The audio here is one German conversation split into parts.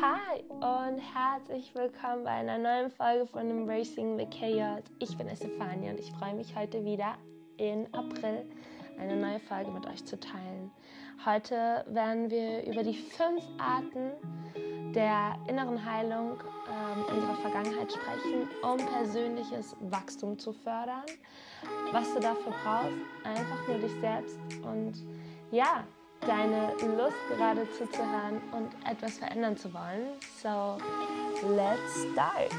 Hi und herzlich willkommen bei einer neuen Folge von Embracing the Chaos. Ich bin Estefania und ich freue mich heute wieder in April eine neue Folge mit euch zu teilen. Heute werden wir über die fünf Arten der inneren Heilung ähm, unserer Vergangenheit sprechen, um persönliches Wachstum zu fördern. Was du dafür brauchst, einfach nur dich selbst und ja, deine Lust gerade zuzuhören und etwas verändern zu wollen. So, let's start!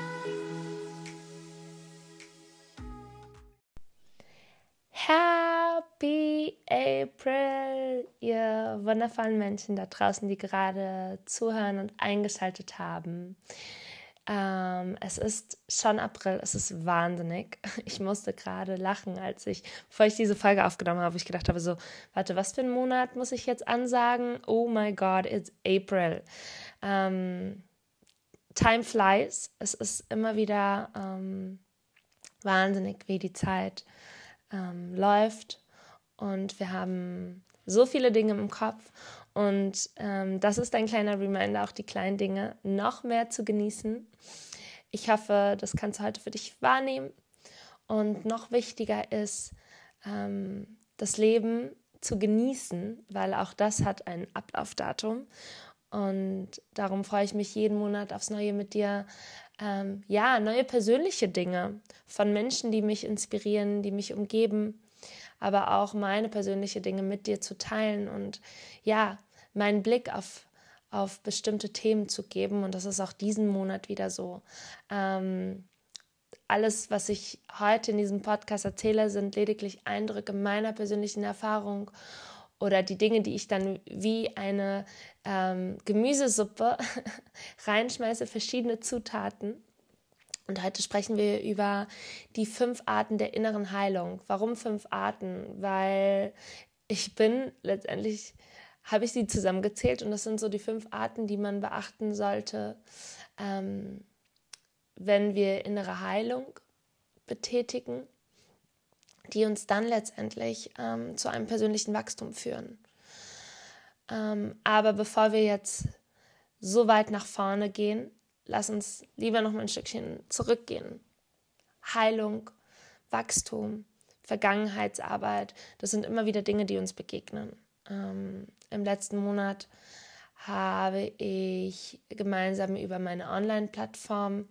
Happy April, ihr wundervollen Menschen da draußen, die gerade zuhören und eingeschaltet haben. Ähm, es ist schon April, es ist wahnsinnig. Ich musste gerade lachen, als ich, bevor ich diese Folge aufgenommen habe, ich gedacht habe, so, warte, was für einen Monat muss ich jetzt ansagen? Oh my God, it's April. Ähm, time flies. Es ist immer wieder ähm, wahnsinnig, wie die Zeit ähm, läuft. Und wir haben so viele Dinge im Kopf. Und ähm, das ist ein kleiner Reminder, auch die kleinen Dinge noch mehr zu genießen. Ich hoffe, das kannst du heute für dich wahrnehmen. Und noch wichtiger ist, ähm, das Leben zu genießen, weil auch das hat ein Ablaufdatum. Und darum freue ich mich jeden Monat aufs Neue mit dir. Ähm, ja, neue persönliche Dinge von Menschen, die mich inspirieren, die mich umgeben, aber auch meine persönliche Dinge mit dir zu teilen und ja, meinen Blick auf, auf bestimmte Themen zu geben. Und das ist auch diesen Monat wieder so. Ähm, alles, was ich heute in diesem Podcast erzähle, sind lediglich Eindrücke meiner persönlichen Erfahrung oder die Dinge, die ich dann wie eine ähm, Gemüsesuppe reinschmeiße, verschiedene Zutaten und heute sprechen wir über die fünf Arten der inneren Heilung. Warum fünf Arten? Weil ich bin letztendlich, habe ich sie zusammengezählt und das sind so die fünf Arten, die man beachten sollte, ähm, wenn wir innere Heilung betätigen, die uns dann letztendlich ähm, zu einem persönlichen Wachstum führen. Ähm, aber bevor wir jetzt so weit nach vorne gehen, lass uns lieber noch mal ein Stückchen zurückgehen. Heilung, Wachstum, Vergangenheitsarbeit, das sind immer wieder Dinge, die uns begegnen. Ähm, Im letzten Monat habe ich gemeinsam über meine Online-Plattform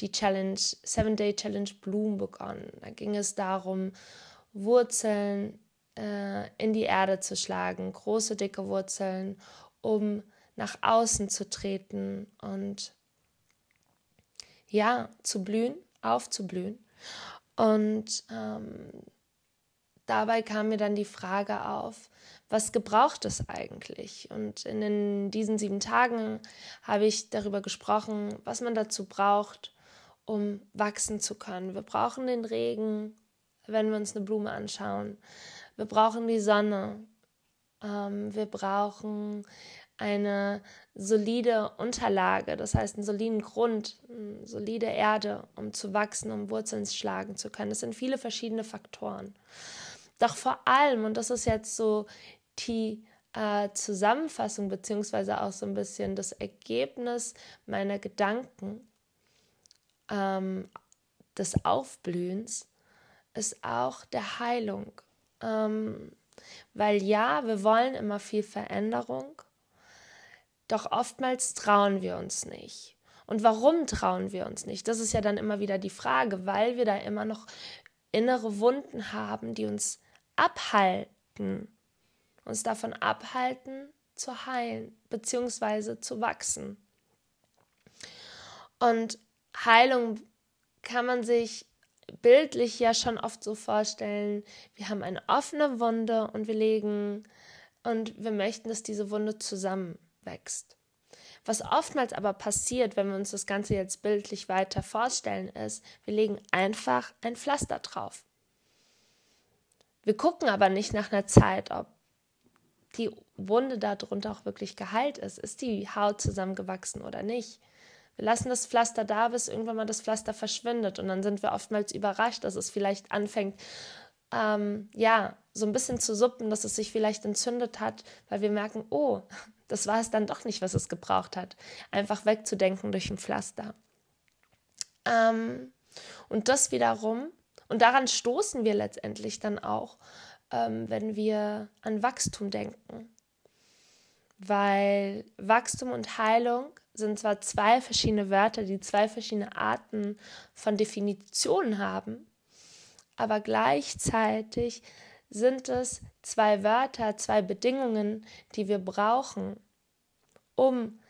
die Challenge, Seven Day Challenge Bloom begonnen. Da ging es darum, Wurzeln äh, in die Erde zu schlagen, große, dicke Wurzeln, um nach außen zu treten und ja, zu blühen, aufzublühen. Und ähm, dabei kam mir dann die Frage auf, was gebraucht es eigentlich? Und in den, diesen sieben Tagen habe ich darüber gesprochen, was man dazu braucht, um wachsen zu können. Wir brauchen den Regen, wenn wir uns eine Blume anschauen. Wir brauchen die Sonne. Ähm, wir brauchen eine solide Unterlage, das heißt einen soliden Grund, eine solide Erde, um zu wachsen, um Wurzeln schlagen zu können. Das sind viele verschiedene Faktoren. Doch vor allem, und das ist jetzt so die äh, Zusammenfassung, beziehungsweise auch so ein bisschen das Ergebnis meiner Gedanken ähm, des Aufblühens, ist auch der Heilung. Ähm, weil ja, wir wollen immer viel Veränderung, doch oftmals trauen wir uns nicht. Und warum trauen wir uns nicht? Das ist ja dann immer wieder die Frage, weil wir da immer noch innere Wunden haben, die uns abhalten, uns davon abhalten zu heilen bzw. zu wachsen. Und Heilung kann man sich bildlich ja schon oft so vorstellen, wir haben eine offene Wunde und wir legen und wir möchten, dass diese Wunde zusammen wächst. Was oftmals aber passiert, wenn wir uns das Ganze jetzt bildlich weiter vorstellen, ist, wir legen einfach ein Pflaster drauf. Wir gucken aber nicht nach einer Zeit, ob die Wunde darunter auch wirklich geheilt ist. Ist die Haut zusammengewachsen oder nicht? Wir lassen das Pflaster da, bis irgendwann mal das Pflaster verschwindet. Und dann sind wir oftmals überrascht, dass es vielleicht anfängt, ähm, ja, so ein bisschen zu suppen, dass es sich vielleicht entzündet hat, weil wir merken, oh, das war es dann doch nicht, was es gebraucht hat. Einfach wegzudenken durch ein Pflaster. Ähm, und das wiederum, und daran stoßen wir letztendlich dann auch, ähm, wenn wir an Wachstum denken. Weil Wachstum und Heilung sind zwar zwei verschiedene Wörter, die zwei verschiedene Arten von Definitionen haben, aber gleichzeitig sind es zwei Wörter, zwei Bedingungen, die wir brauchen, um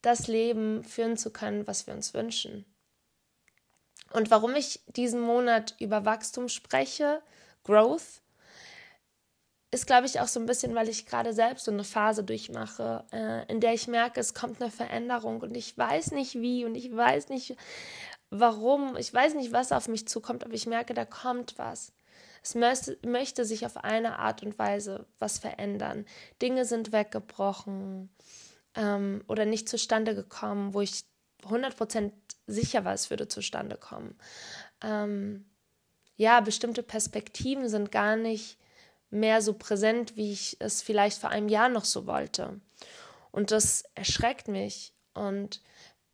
das Leben führen zu können, was wir uns wünschen. Und warum ich diesen Monat über Wachstum spreche, Growth, ist, glaube ich, auch so ein bisschen, weil ich gerade selbst so eine Phase durchmache, äh, in der ich merke, es kommt eine Veränderung und ich weiß nicht wie und ich weiß nicht warum, ich weiß nicht, was auf mich zukommt, aber ich merke, da kommt was. Es möchte, sich auf eine Art und Weise was verändern. Dinge sind weggebrochen ähm, oder nicht zustande gekommen, wo ich 100% sicher war, es würde zustande kommen. Ähm, ja, bestimmte Perspektiven sind gar nicht mehr so präsent, wie ich es vielleicht vor einem Jahr noch so wollte. Und das erschreckt mich. Und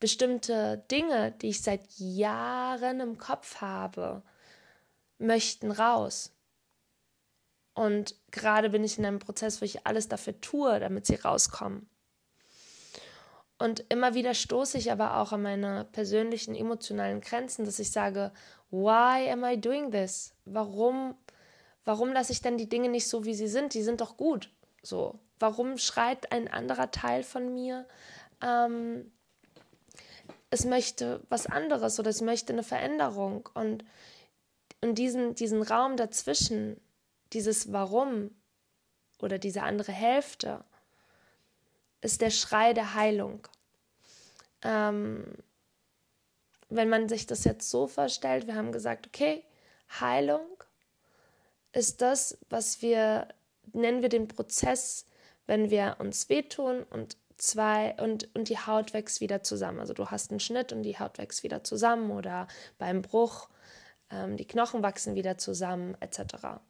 bestimmte Dinge, die ich seit Jahren im Kopf habe, möchten raus. Und gerade bin ich in einem Prozess, wo ich alles dafür tue, damit sie rauskommen. Und immer wieder stoße ich aber auch an meine persönlichen emotionalen Grenzen, dass ich sage, why am I doing this? Warum, warum lasse ich denn die Dinge nicht so, wie sie sind? Die sind doch gut. So, warum schreit ein anderer Teil von mir, ähm, es möchte was anderes oder es möchte eine Veränderung? Und, und diesen, diesen Raum dazwischen, dieses Warum oder diese andere Hälfte, ist der Schrei der Heilung. Ähm, wenn man sich das jetzt so vorstellt, wir haben gesagt, okay, Heilung ist das, was wir, nennen wir den Prozess, wenn wir uns wehtun und zwei und, und die Haut wächst wieder zusammen. Also du hast einen Schnitt und die Haut wächst wieder zusammen oder beim Bruch die Knochen wachsen wieder zusammen, etc.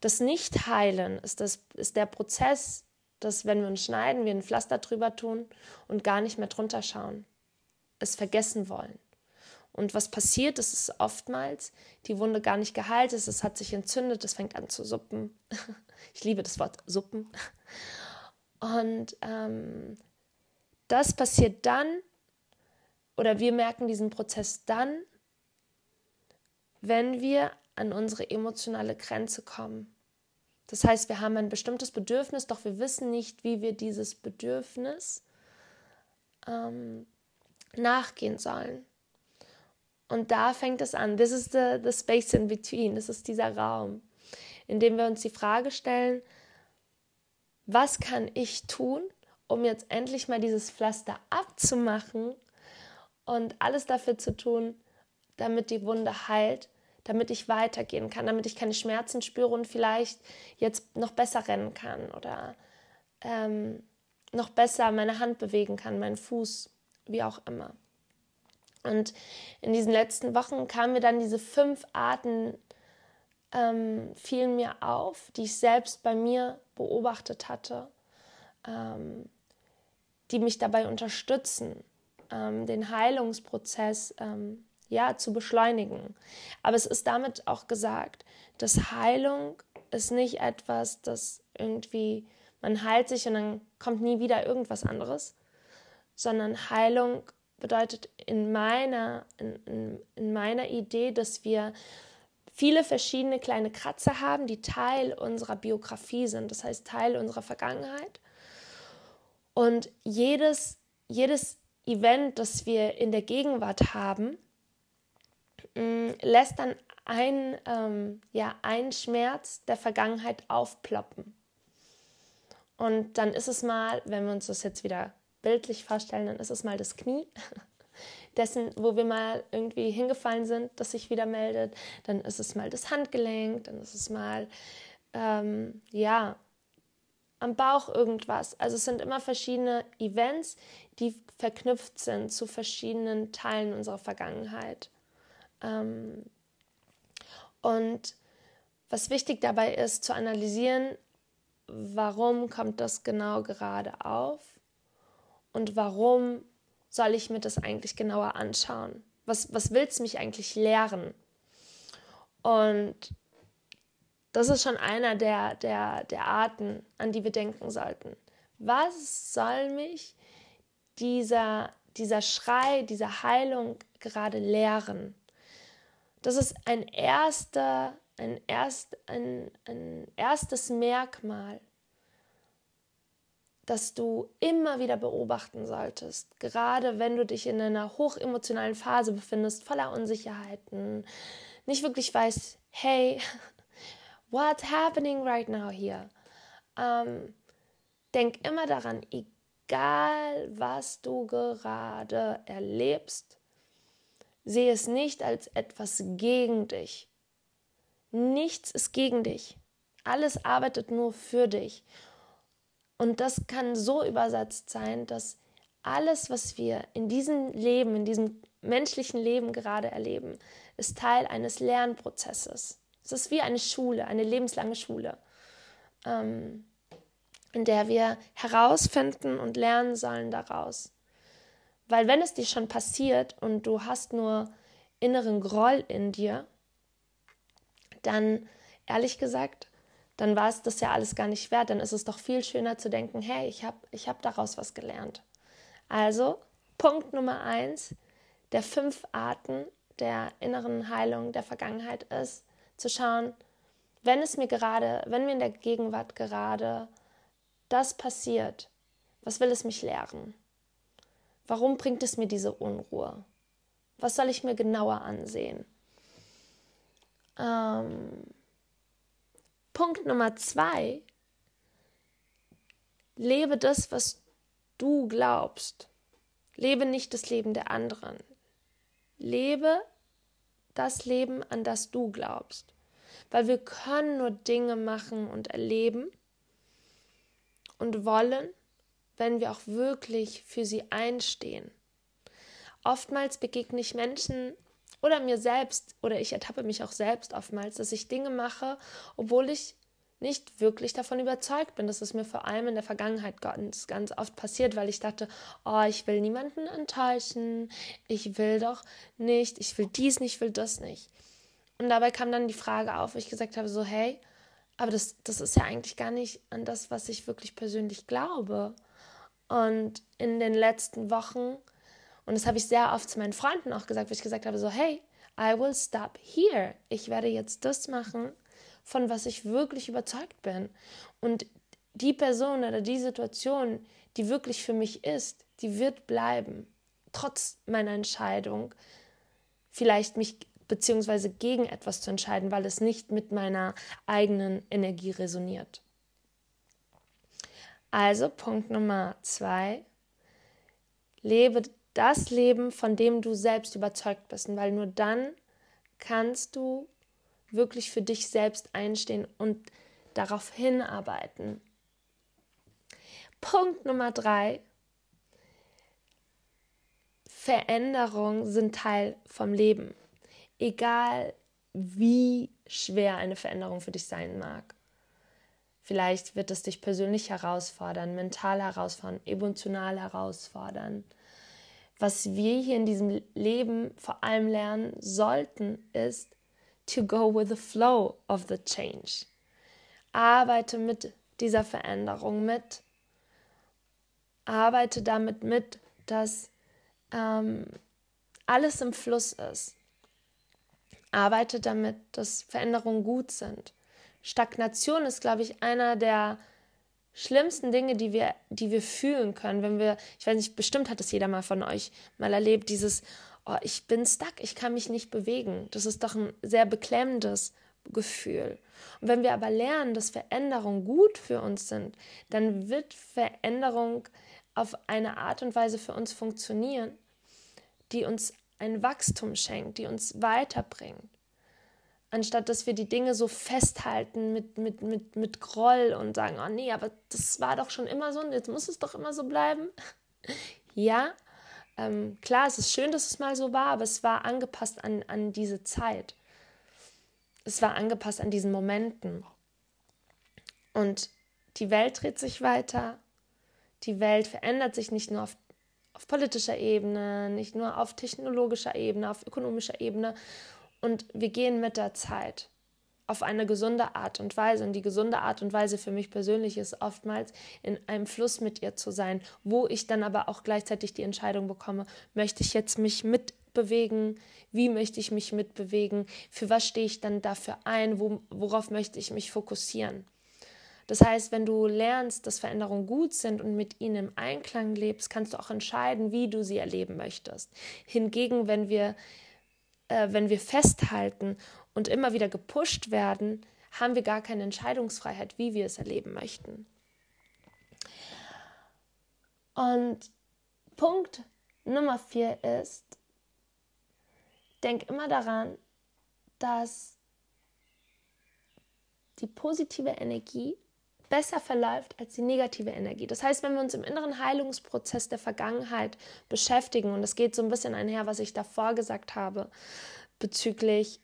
Das Nicht-Heilen ist, ist der Prozess, dass wenn wir uns schneiden, wir ein Pflaster drüber tun und gar nicht mehr drunter schauen, es vergessen wollen. Und was passiert, ist es oftmals, die Wunde gar nicht geheilt ist, es hat sich entzündet, es fängt an zu suppen. Ich liebe das Wort Suppen. Und ähm, das passiert dann, oder wir merken diesen Prozess dann, wenn wir an unsere emotionale Grenze kommen. Das heißt, wir haben ein bestimmtes Bedürfnis, doch wir wissen nicht, wie wir dieses Bedürfnis ähm, nachgehen sollen. Und da fängt es an. This is the, the space in between. Das ist dieser Raum, in dem wir uns die Frage stellen, was kann ich tun, um jetzt endlich mal dieses Pflaster abzumachen und alles dafür zu tun, damit die Wunde heilt damit ich weitergehen kann, damit ich keine Schmerzen spüre und vielleicht jetzt noch besser rennen kann oder ähm, noch besser meine Hand bewegen kann, meinen Fuß, wie auch immer. Und in diesen letzten Wochen kamen mir dann diese fünf Arten, ähm, fielen mir auf, die ich selbst bei mir beobachtet hatte, ähm, die mich dabei unterstützen, ähm, den Heilungsprozess ähm, ja, zu beschleunigen. Aber es ist damit auch gesagt, dass Heilung ist nicht etwas, das irgendwie, man heilt sich und dann kommt nie wieder irgendwas anderes, sondern Heilung bedeutet in meiner, in, in, in meiner Idee, dass wir viele verschiedene kleine Kratzer haben, die Teil unserer Biografie sind, das heißt Teil unserer Vergangenheit. Und jedes, jedes Event, das wir in der Gegenwart haben, Mm, lässt dann ein, ähm, ja, ein Schmerz der Vergangenheit aufploppen. Und dann ist es mal, wenn wir uns das jetzt wieder bildlich vorstellen, dann ist es mal das Knie, dessen, wo wir mal irgendwie hingefallen sind, das sich wieder meldet. Dann ist es mal das Handgelenk, dann ist es mal, ähm, ja, am Bauch irgendwas. Also es sind immer verschiedene Events, die verknüpft sind zu verschiedenen Teilen unserer Vergangenheit. Ähm, und was wichtig dabei ist, zu analysieren, warum kommt das genau gerade auf und warum soll ich mir das eigentlich genauer anschauen? Was, was willst du mich eigentlich lehren? Und das ist schon einer der, der, der Arten, an die wir denken sollten. Was soll mich dieser, dieser Schrei, diese Heilung gerade lehren? Das ist ein erster, ein, erst, ein, ein erstes Merkmal, das du immer wieder beobachten solltest, gerade wenn du dich in einer hochemotionalen Phase befindest, voller Unsicherheiten, nicht wirklich weißt, hey, what's happening right now here? Ähm, denk immer daran, egal was du gerade erlebst, sehe es nicht als etwas gegen dich. Nichts ist gegen dich. Alles arbeitet nur für dich. Und das kann so übersetzt sein, dass alles, was wir in diesem Leben, in diesem menschlichen Leben gerade erleben, ist Teil eines Lernprozesses. Es ist wie eine Schule, eine lebenslange Schule, ähm, in der wir herausfinden und lernen sollen daraus. Weil wenn es dir schon passiert und du hast nur inneren Groll in dir, dann ehrlich gesagt, dann war es das ja alles gar nicht wert. Dann ist es doch viel schöner zu denken, hey, ich habe ich hab daraus was gelernt. Also, Punkt Nummer eins der fünf Arten der inneren Heilung der Vergangenheit ist, zu schauen, wenn es mir gerade, wenn mir in der Gegenwart gerade das passiert, was will es mich lehren? Warum bringt es mir diese Unruhe? Was soll ich mir genauer ansehen? Ähm, Punkt Nummer zwei, lebe das, was du glaubst. Lebe nicht das Leben der anderen. Lebe das Leben, an das du glaubst. Weil wir können nur Dinge machen und erleben und wollen, wenn wir auch wirklich für sie einstehen. Oftmals begegne ich Menschen oder mir selbst, oder ich ertappe mich auch selbst oftmals, dass ich Dinge mache, obwohl ich nicht wirklich davon überzeugt bin. Das ist mir vor allem in der Vergangenheit ganz, ganz oft passiert, weil ich dachte, oh, ich will niemanden enttäuschen, ich will doch nicht, ich will dies nicht, ich will das nicht. Und dabei kam dann die Frage auf, wo ich gesagt habe, so, hey, aber das, das ist ja eigentlich gar nicht an das, was ich wirklich persönlich glaube. Und in den letzten Wochen und das habe ich sehr oft zu meinen Freunden auch gesagt, wo ich gesagt habe, so, hey, I will stop here. Ich werde jetzt das machen, von was ich wirklich überzeugt bin. Und die Person oder die Situation, die wirklich für mich ist, die wird bleiben, trotz meiner Entscheidung, vielleicht mich beziehungsweise gegen etwas zu entscheiden, weil es nicht mit meiner eigenen Energie resoniert. Also Punkt Nummer zwei, lebe das Leben, von dem du selbst überzeugt bist, weil nur dann kannst du wirklich für dich selbst einstehen und darauf hinarbeiten. Punkt Nummer drei. Veränderungen sind Teil vom Leben. Egal wie schwer eine Veränderung für dich sein mag. Vielleicht wird es dich persönlich herausfordern, mental herausfordern, emotional herausfordern was wir hier in diesem Leben vor allem lernen sollten, ist to go with the flow of the change. Arbeite mit dieser Veränderung mit. Arbeite damit mit, dass ähm, alles im Fluss ist. Arbeite damit, dass Veränderungen gut sind. Stagnation ist, glaube ich, einer der schlimmsten Dinge, die wir, die wir fühlen können, wenn wir, ich weiß nicht, bestimmt hat es jeder mal von euch mal erlebt, dieses, oh, ich bin stuck, ich kann mich nicht bewegen. Das ist doch ein sehr beklemmendes Gefühl. Und wenn wir aber lernen, dass Veränderungen gut für uns sind, dann wird Veränderung auf eine Art und Weise für uns funktionieren, die uns ein Wachstum schenkt, die uns weiterbringt anstatt dass wir die Dinge so festhalten mit, mit, mit, mit Groll und sagen, oh nee, aber das war doch schon immer so und jetzt muss es doch immer so bleiben. ja, ähm, klar, es ist schön, dass es mal so war, aber es war angepasst an, an diese Zeit. Es war angepasst an diesen Momenten. Und Die Welt dreht sich weiter. Die Welt verändert sich nicht nur auf, auf politischer Ebene, nicht nur auf technologischer Ebene, auf ökonomischer Ebene. Und wir gehen mit der Zeit auf eine gesunde Art und Weise. Und die gesunde Art und Weise für mich persönlich ist oftmals in einem Fluss mit ihr zu sein, wo ich dann aber auch gleichzeitig die Entscheidung bekomme, möchte ich jetzt mich mitbewegen, wie möchte ich mich mitbewegen, für was stehe ich dann dafür ein, wo, worauf möchte ich mich fokussieren. Das heißt, wenn du lernst, dass Veränderungen gut sind und mit ihnen im Einklang lebst, kannst du auch entscheiden, wie du sie erleben möchtest. Hingegen, wenn wir, äh, wenn wir festhalten und immer wieder gepusht werden, haben wir gar keine Entscheidungsfreiheit, wie wir es erleben möchten. Und Punkt Nummer vier ist, denk immer daran, dass die positive Energie besser verläuft als die negative Energie. Das heißt, wenn wir uns im inneren Heilungsprozess der Vergangenheit beschäftigen, und es geht so ein bisschen einher, was ich davor gesagt habe, bezüglich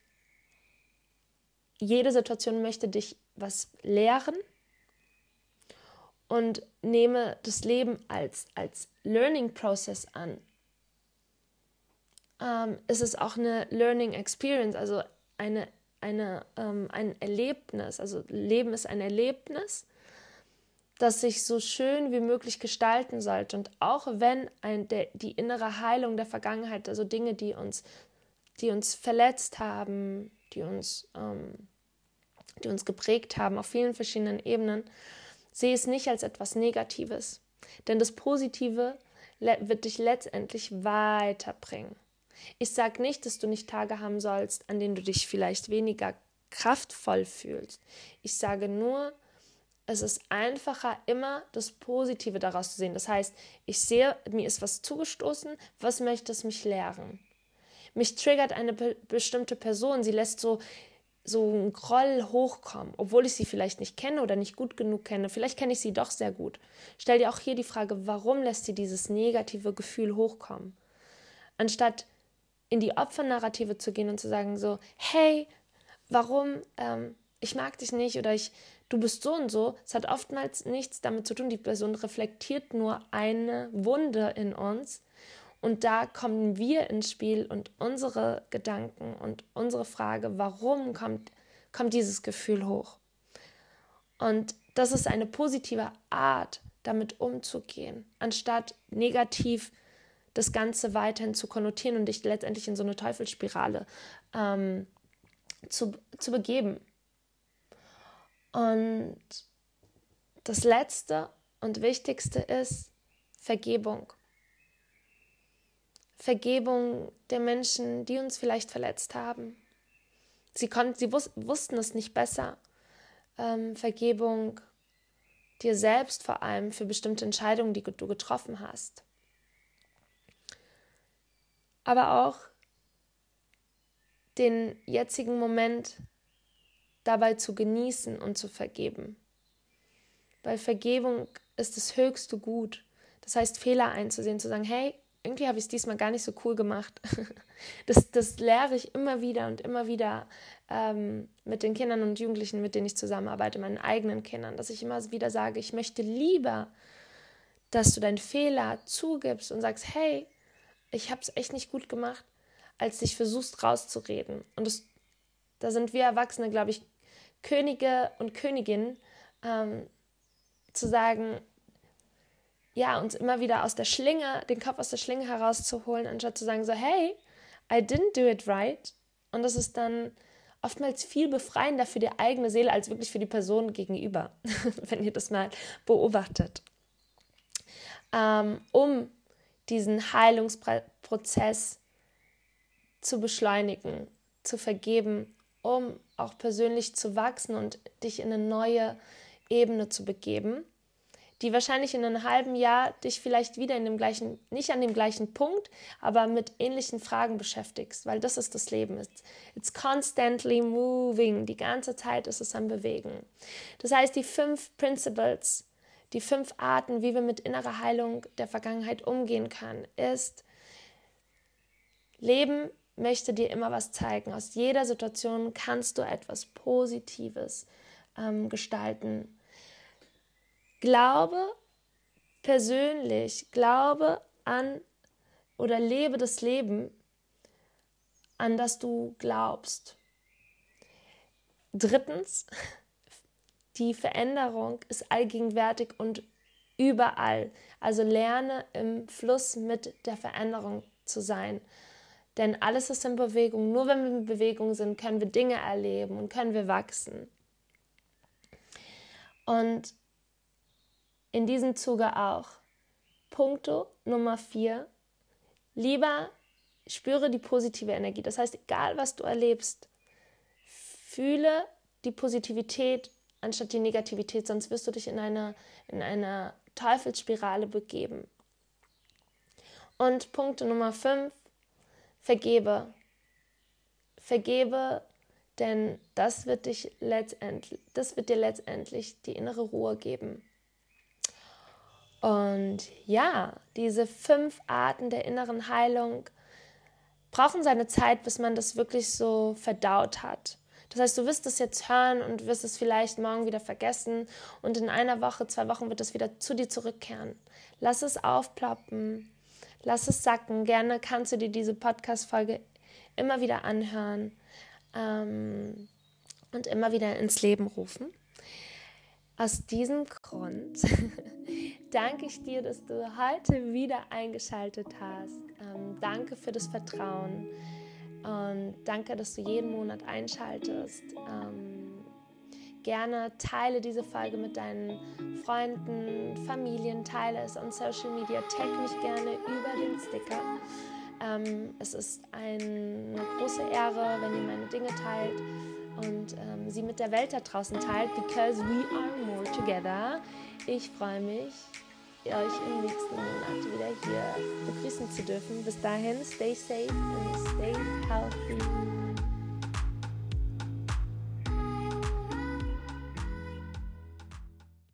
jede Situation möchte dich was lehren und nehme das Leben als, als Learning Process an. Ähm, ist es auch eine Learning Experience, also eine, eine, ähm, ein Erlebnis. Also Leben ist ein Erlebnis, das sich so schön wie möglich gestalten sollte. Und auch wenn ein, der, die innere Heilung der Vergangenheit, also Dinge, die uns, die uns verletzt haben, die uns ähm, die uns geprägt haben auf vielen verschiedenen Ebenen, sehe es nicht als etwas Negatives. Denn das Positive wird dich letztendlich weiterbringen. Ich sage nicht, dass du nicht Tage haben sollst, an denen du dich vielleicht weniger kraftvoll fühlst. Ich sage nur, es ist einfacher, immer das Positive daraus zu sehen. Das heißt, ich sehe, mir ist was zugestoßen, was möchte es mich lehren? Mich triggert eine be bestimmte Person, sie lässt so so ein Groll hochkommen, obwohl ich sie vielleicht nicht kenne oder nicht gut genug kenne. Vielleicht kenne ich sie doch sehr gut. Stell dir auch hier die Frage, warum lässt sie dieses negative Gefühl hochkommen? Anstatt in die Opfernarrative zu gehen und zu sagen so, hey, warum, ähm, ich mag dich nicht oder ich, du bist so und so, es hat oftmals nichts damit zu tun, die Person reflektiert nur eine Wunde in uns und da kommen wir ins Spiel und unsere Gedanken und unsere Frage, warum kommt, kommt dieses Gefühl hoch? Und das ist eine positive Art, damit umzugehen, anstatt negativ das Ganze weiterhin zu konnotieren und dich letztendlich in so eine Teufelsspirale ähm, zu, zu begeben. Und das Letzte und Wichtigste ist Vergebung. Vergebung der Menschen, die uns vielleicht verletzt haben. Sie, konnten, sie wus wussten es nicht besser. Ähm, Vergebung dir selbst vor allem für bestimmte Entscheidungen, die du getroffen hast. Aber auch den jetzigen Moment dabei zu genießen und zu vergeben. Weil Vergebung ist das höchste Gut. Das heißt, Fehler einzusehen, zu sagen, hey, irgendwie habe ich es diesmal gar nicht so cool gemacht. Das, das lehre ich immer wieder und immer wieder ähm, mit den Kindern und Jugendlichen, mit denen ich zusammenarbeite, meinen eigenen Kindern, dass ich immer wieder sage, ich möchte lieber, dass du deinen Fehler zugibst und sagst, hey, ich habe es echt nicht gut gemacht, als dich versuchst rauszureden. Und das, da sind wir Erwachsene, glaube ich, Könige und Königinnen, ähm, zu sagen, ja, uns immer wieder aus der Schlinge, den Kopf aus der Schlinge herauszuholen, anstatt zu sagen so, hey, I didn't do it right. Und das ist dann oftmals viel befreiender für die eigene Seele als wirklich für die Person gegenüber, wenn ihr das mal beobachtet. Ähm, um diesen Heilungsprozess zu beschleunigen, zu vergeben, um auch persönlich zu wachsen und dich in eine neue Ebene zu begeben die wahrscheinlich in einem halben Jahr dich vielleicht wieder in dem gleichen, nicht an dem gleichen Punkt, aber mit ähnlichen Fragen beschäftigst, weil das ist das Leben. It's, it's constantly moving. Die ganze Zeit ist es am Bewegen. Das heißt, die fünf Principles, die fünf Arten, wie wir mit innerer Heilung der Vergangenheit umgehen können, ist, Leben möchte dir immer was zeigen. Aus jeder Situation kannst du etwas Positives ähm, gestalten Glaube persönlich, glaube an oder lebe das Leben, an das du glaubst. Drittens, die Veränderung ist allgegenwärtig und überall. Also lerne im Fluss mit der Veränderung zu sein. Denn alles ist in Bewegung. Nur wenn wir in Bewegung sind, können wir Dinge erleben und können wir wachsen. Und in diesem Zuge auch Punkto Nummer vier. Lieber spüre die positive Energie. Das heißt, egal was du erlebst, fühle die Positivität anstatt die Negativität, sonst wirst du dich in eine, in eine Teufelsspirale begeben. Und Punkt Nummer 5, vergebe. Vergebe, denn das wird, dich letztendlich, das wird dir letztendlich die innere Ruhe geben. Und ja, diese fünf Arten der inneren Heilung brauchen seine Zeit, bis man das wirklich so verdaut hat. Das heißt, du wirst es jetzt hören und wirst es vielleicht morgen wieder vergessen und in einer Woche, zwei Wochen wird es wieder zu dir zurückkehren. Lass es aufploppen, lass es sacken. Gerne kannst du dir diese Podcast-Folge immer wieder anhören ähm, und immer wieder ins Leben rufen. Aus diesem Grund danke ich dir, dass du heute wieder eingeschaltet hast. Ähm, danke für das Vertrauen und danke, dass du jeden Monat einschaltest. Ähm, gerne teile diese Folge mit deinen Freunden, Familien, teile es on Social Media, tag mich gerne über den Sticker. Ähm, es ist eine große Ehre, wenn ihr meine Dinge teilt und ähm, sie mit der Welt da draußen teilt, because we are more together. Ich freue mich, euch im nächsten Monat wieder hier begrüßen zu dürfen. Bis dahin, stay safe and stay healthy.